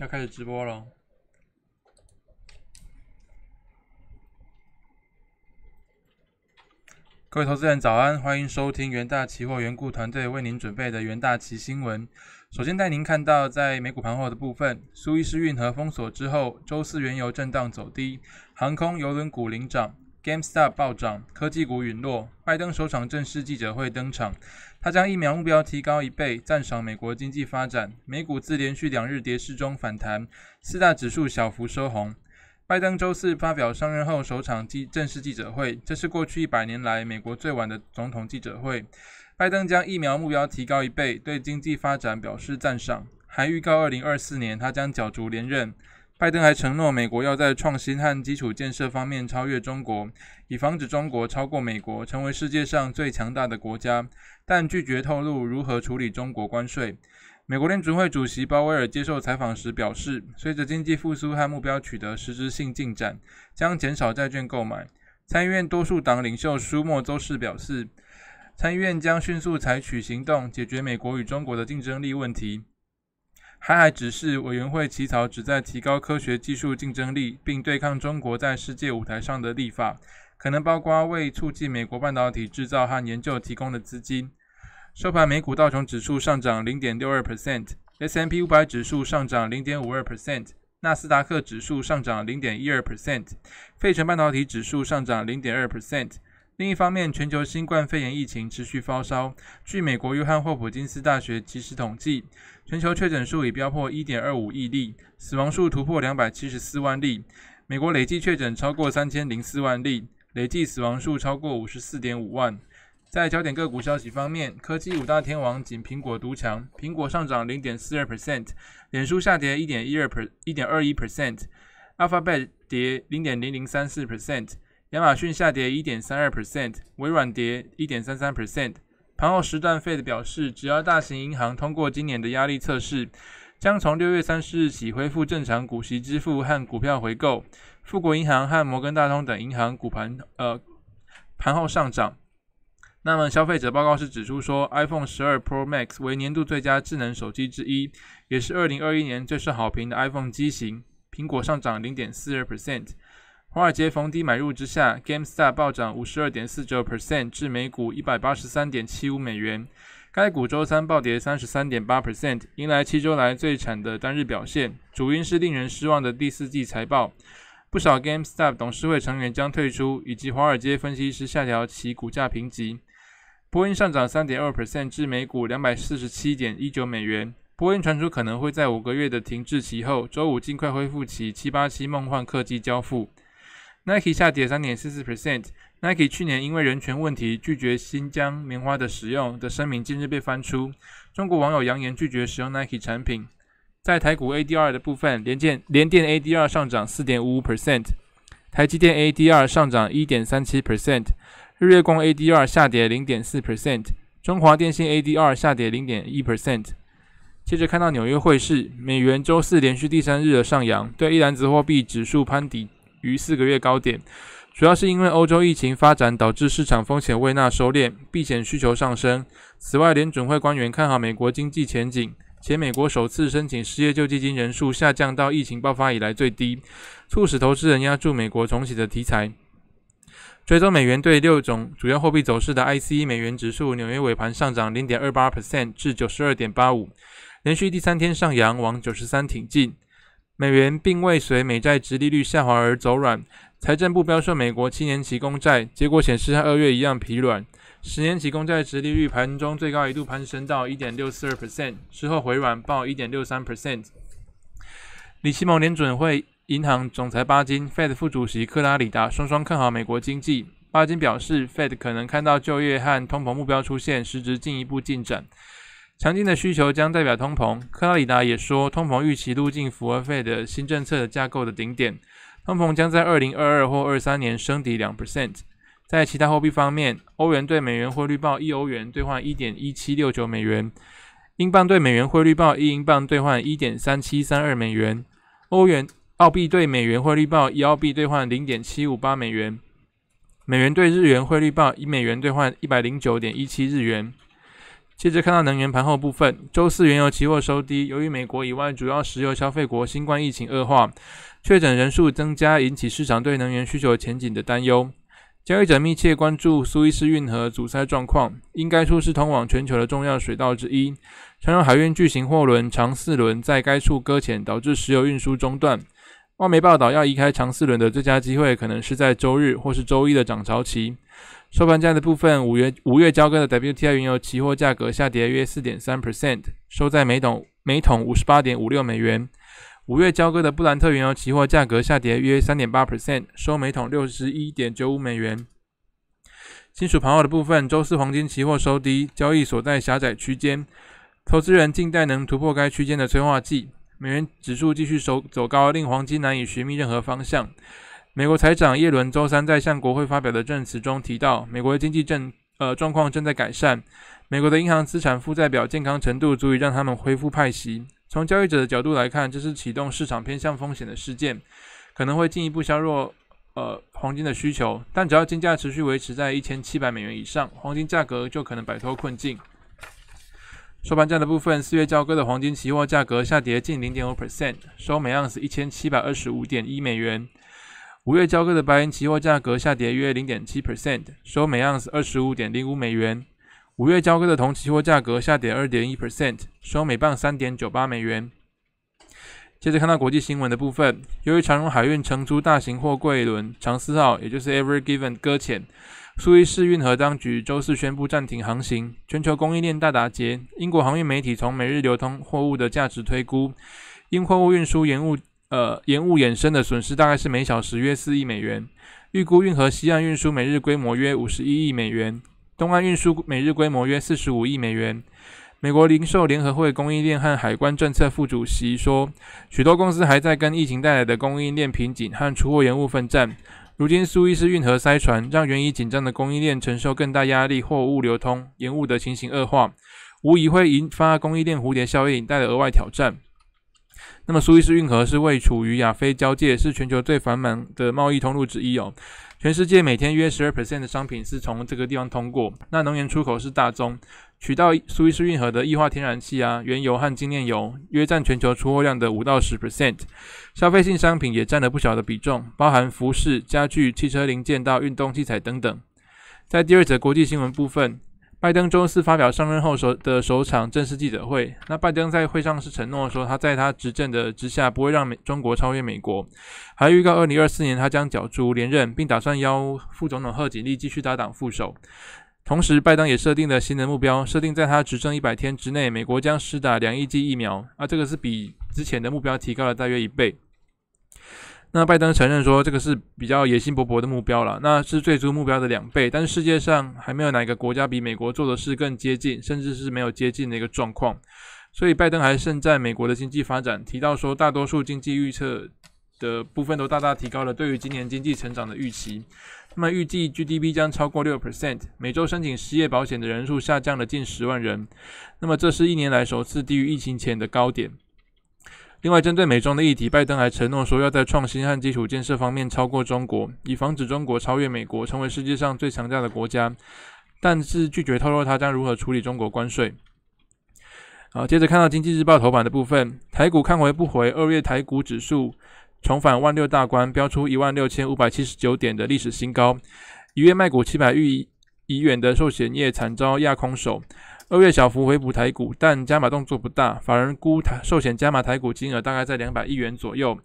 要开始直播了。各位投资人早安，欢迎收听元大期货缘故团队为您准备的元大期新闻。首先带您看到，在美股盘后的部分，苏伊士运河封锁之后，周四原油震荡走低，航空、邮轮股领涨，GameStop 暴涨，科技股陨落。拜登首场正式记者会登场，他将疫苗目标提高一倍，赞赏美国经济发展。美股自连续两日跌势中反弹，四大指数小幅收红。拜登周四发表上任后首场记正式记者会，这是过去一百年来美国最晚的总统记者会。拜登将疫苗目标提高一倍，对经济发展表示赞赏，还预告二零二四年他将角逐连任。拜登还承诺美国要在创新和基础建设方面超越中国，以防止中国超过美国成为世界上最强大的国家，但拒绝透露如何处理中国关税。美国联储会主席鲍威尔接受采访时表示，随着经济复苏和目标取得实质性进展，将减少债券购买。参议院多数党领袖舒默周四表示，参议院将迅速采取行动解决美国与中国的竞争力问题。他还指示委员会起草旨在提高科学技术竞争力并对抗中国在世界舞台上的立法，可能包括为促进美国半导体制造和研究提供的资金。收盘，美股道琼指数上涨零点六二 percent，S M P 五百指数上涨零点五二 percent，纳斯达克指数上涨零点一二 percent，费城半导体指数上涨零点二 percent。另一方面，全球新冠肺炎疫情持续发烧。据美国约翰霍普金斯大学即时统计，全球确诊数已飙破一点二五亿例，死亡数突破两百七十四万例。美国累计确诊超过三千零四万例，累计死亡数超过五十四点五万。在焦点个股消息方面，科技五大天王仅苹果独强，苹果上涨零点四二 percent，脸书下跌一点一二 per 一点二一 percent，Alphabet 跌零点零零三四 percent，亚马逊下跌一点三二 percent，微软跌一点三三 percent。盘后时段，费的表示，只要大型银行通过今年的压力测试，将从六月三十日起恢复正常股息支付和股票回购。富国银行和摩根大通等银行股盘呃盘后上涨。那么，消费者报告是指出说，iPhone 十二 Pro Max 为年度最佳智能手机之一，也是二零二一年最受好评的 iPhone 机型。苹果上涨零点四二 percent。华尔街逢低买入之下，GameStop 暴涨五十二点四九 percent 至每股一百八十三点七五美元。该股周三暴跌三十三点八 percent，迎来七周来最惨的单日表现，主因是令人失望的第四季财报。不少 GameStop 董事会成员将退出，以及华尔街分析师下调其股价评级。波音上涨三点二 percent 至每股两百四十七点一九美元。波音传出可能会在五个月的停滞期后，周五尽快恢复其七八七梦幻客机交付。Nike 下跌三点四四 percent。Nike 去年因为人权问题拒绝新疆棉花的使用的声明近日被翻出。中国网友扬言拒绝使用 Nike 产品。在台股 ADR 的部分，联电联电 ADR 上涨四点五五 percent，台积电 ADR 上涨一点三七 percent。日月光 ADR 下跌零点四 percent，中华电信 ADR 下跌零点一 percent。接着看到纽约汇市，美元周四连续第三日的上扬，对一篮子货币指数攀底于四个月高点，主要是因为欧洲疫情发展导致市场风险未纳收敛，避险需求上升。此外，联准会官员看好美国经济前景，且美国首次申请失业救济金人数下降到疫情爆发以来最低，促使投资人压住美国重启的题材。追踪美元对六种主要货币走势的 ICE 美元指数，纽约尾盘上涨零点二八 percent 至九十二点八五，连续第三天上扬，往九十三挺进。美元并未随美债直利率下滑而走软。财政部标售美国七年期公债，结果显示和二月一样疲软。十年期公债直利率盘中最高一度攀升到一点六四二 percent，之后回软报一点六三 percent。里奇蒙联准会。银行总裁巴金、Fed 副主席克拉里达双双看好美国经济。巴金表示，Fed 可能看到就业和通膨目标出现实质进一步进展，强劲的需求将代表通膨。克拉里达也说，通膨预期路径符合费的新政策的架构的顶点，通膨将在二零二二或二三年升抵两 percent。在其他货币方面，欧元对美元汇率报一欧元兑换一点一七六九美元，英镑对美元汇率报一英镑兑换一点三七三二美元，欧元。澳币对美元汇率报一澳币兑换零点七五八美元，美元对日元汇率报一美元兑换一百零九点一七日元。接着看到能源盘后部分，周四原油期货收低，由于美国以外主要石油消费国新冠疫情恶化，确诊人数增加，引起市场对能源需求前景的担忧。交易者密切关注苏伊士运河阻塞状况，因该处是通往全球的重要水道之一。常用海运巨型货轮长四轮在该处搁浅，导致石油运输中断。外媒报道，要移开长四轮的最佳机会，可能是在周日或是周一的涨潮期。收盘价的部分，五月五月交割的 WTI 原油期货价格下跌约四点三 percent，收在每桶每桶五十八点五六美元。五月交割的布兰特原油期货价格下跌约三点八 percent，收每桶六十一点九五美元。金属盘后的部分，周四黄金期货收低，交易所在狭窄区间，投资人静待能突破该区间的催化剂。美元指数继续走走高，令黄金难以寻觅任何方向。美国财长耶伦周三在向国会发表的证词中提到，美国的经济正呃状况正在改善，美国的银行资产负债表健康程度足以让他们恢复派息。从交易者的角度来看，这是启动市场偏向风险的事件，可能会进一步削弱呃黄金的需求。但只要金价持续维持在一千七百美元以上，黄金价格就可能摆脱困境。收盘价的部分，四月交割的黄金期货价格下跌近零点五 percent，收每盎司一千七百二十五点一美元。五月交割的白银期货价格下跌约零点七 percent，收每盎司二十五点零五美元。五月交割的铜期货价格下跌二点一 percent，收每磅三点九八美元。接着看到国际新闻的部分，由于长荣海运承租大型货柜轮长思号，也就是 Ever Given 搁浅，苏伊士运河当局周四宣布暂停航行，全球供应链大打劫。英国航运媒体从每日流通货物的价值推估，因货物运输延误。呃，延误衍生的损失大概是每小时约四亿美元。预估运河西岸运输每日规模约五十一亿美元，东岸运输每日规模约四十五亿美元。美国零售联合会供应链和海关政策副主席说，许多公司还在跟疫情带来的供应链瓶颈和出货延误奋战。如今苏伊士运河塞船，让原已紧张的供应链承受更大压力，货物流通延误的情形恶化，无疑会引发供应链蝴蝶效应，带来额外挑战。那么苏伊士运河是位处于亚非交界，是全球最繁忙的贸易通路之一哦。全世界每天约十二 percent 的商品是从这个地方通过。那能源出口是大宗，取到苏伊士运河的液化天然气啊、原油和精炼油，约占全球出货量的五到十 percent。消费性商品也占了不小的比重，包含服饰、家具、汽车零件到运动器材等等。在第二则国际新闻部分。拜登周四发表上任后首的首场正式记者会。那拜登在会上是承诺说，他在他执政的之下不会让美中国超越美国，还预告二零二四年他将角逐连任，并打算邀副总统贺锦丽继续搭档副手。同时，拜登也设定了新的目标，设定在他执政一百天之内，美国将施打两亿剂疫苗。啊，这个是比之前的目标提高了大约一倍。那拜登承认说，这个是比较野心勃勃的目标了，那是最初目标的两倍。但是世界上还没有哪个国家比美国做的事更接近，甚至是没有接近的一个状况。所以拜登还盛赞美国的经济发展，提到说，大多数经济预测的部分都大大提高了对于今年经济成长的预期。那么预计 GDP 将超过六 percent，每周申请失业保险的人数下降了近十万人。那么这是一年来首次低于疫情前的高点。另外，针对美中的议题，拜登还承诺说要在创新和基础建设方面超过中国，以防止中国超越美国，成为世界上最强大的国家。但是拒绝透露他将如何处理中国关税。好，接着看到经济日报头版的部分，台股看回不回，二月台股指数重返万六大关，标出一万六千五百七十九点的历史新高。一月卖股七百亿元的寿险业惨遭压空手。二月小幅回补台股，但加码动作不大。法人估台寿险加码台股金额大概在两百亿元左右。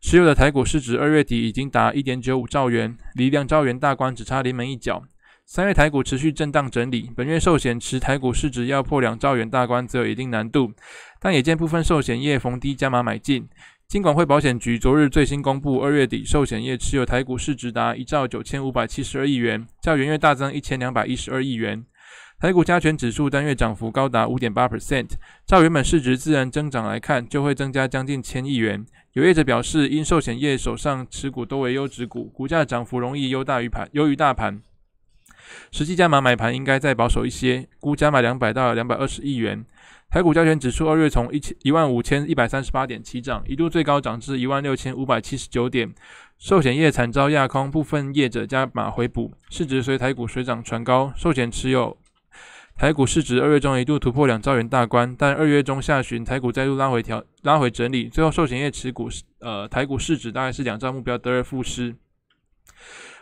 持有的台股市值二月底已经达一点九五兆元，离两兆元大关只差临门一脚。三月台股持续震荡整理，本月寿险持台股市值要破两兆元大关则有一定难度。但也见部分寿险业逢低加码买进。金管会保险局昨日最新公布，二月底寿险业持有台股市值达一兆九千五百七十二亿元，较元月大增一千两百一十二亿元。台股加权指数单月涨幅高达五点八 percent，照原本市值自然增长来看，就会增加将近千亿元。有业者表示，因寿险业手上持股多为优质股，股价涨幅容易优大于盘，优于大盘。实际加码买盘应该再保守一些，估加码两百到两百二十亿元。台股加权指数二月从一千一万五千一百三十八点起涨，一度最高涨至一万六千五百七十九点。寿险业惨遭压空，部分业者加码回补，市值随台股水涨船高，寿险持有。台股市值二月中一度突破两兆元大关，但二月中下旬台股再度拉回调拉回整理，最后寿险业持股呃台股市值大概是两兆目标得而复失。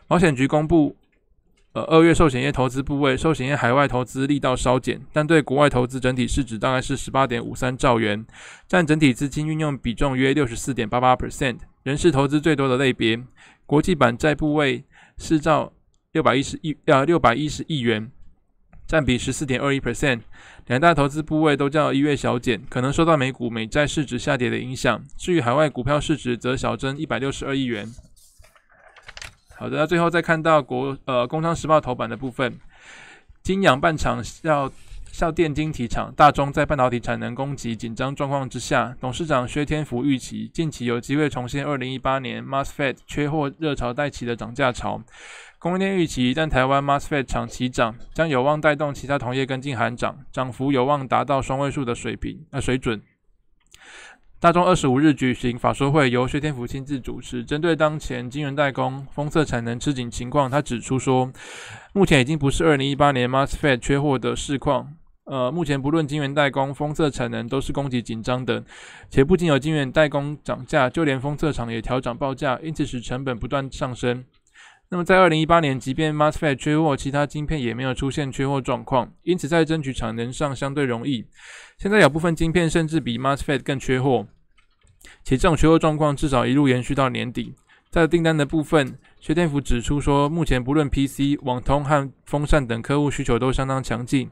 保险局公布，呃二月寿险业投资部位，寿险业海外投资力道稍减，但对国外投资整体市值大概是十八点五三兆元，占整体资金运用比重约六十四点八八 percent。人是投资最多的类别，国际版债部位四兆六百一十亿呃六百一十亿元。占比十四点二一 percent，两大投资部位都较一月小减，可能受到美股美债市值下跌的影响。至于海外股票市值，则小增一百六十二亿元。好的，那最后再看到国呃工商时报头版的部分，金阳半厂要效电晶体厂大中在半导体产能供给紧张状况之下，董事长薛天福预期近期有机会重现二零一八年 MOSFET 缺货热潮带起的涨价潮。供应链预期，但台湾 MOSFET 厂齐涨，将有望带动其他同业跟进喊涨，涨幅有望达到双位数的水平呃水准。大中二十五日举行法说会，由薛天福亲自主持，针对当前晶圆代工封测产能吃紧情况，他指出说，目前已经不是二零一八年 MOSFET 缺货的市况，呃，目前不论晶圆代工封测产能都是供给紧张的，且不仅有晶圆代工涨价，就连封测厂也调涨报价，因此使成本不断上升。那么在二零一八年，即便 MOSFET 缺货，其他晶片也没有出现缺货状况，因此在争取产能上相对容易。现在有部分晶片甚至比 MOSFET 更缺货，且这种缺货状况至少一路延续到年底。在订单的部分，薛天福指出说，目前不论 PC、网通和风扇等客户需求都相当强劲，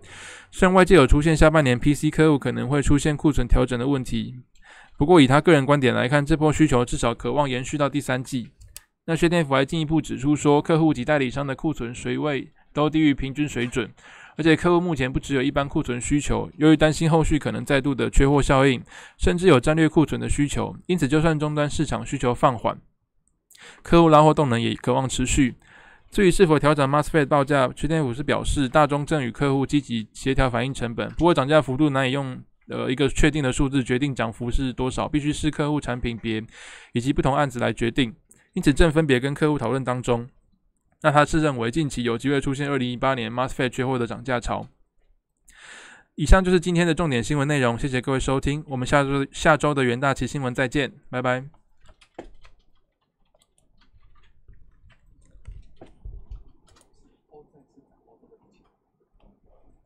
虽然外界有出现下半年 PC 客户可能会出现库存调整的问题，不过以他个人观点来看，这波需求至少渴望延续到第三季。那薛天福还进一步指出说，客户及代理商的库存水位都低于平均水准，而且客户目前不只有一般库存需求，由于担心后续可能再度的缺货效应，甚至有战略库存的需求，因此就算终端市场需求放缓，客户拉货动能也渴望持续。至于是否调整 MOSFET 报价，薛天福是表示，大中正与客户积极协调反映成本，不过涨价幅度难以用呃一个确定的数字决定涨幅是多少，必须是客户产品别以及不同案子来决定。因此正分别跟客户讨论当中，那他是认为近期有机会出现二零一八年 MOSFET 缺货的涨价潮。以上就是今天的重点新闻内容，谢谢各位收听，我们下周下周的元大旗新闻再见，拜拜。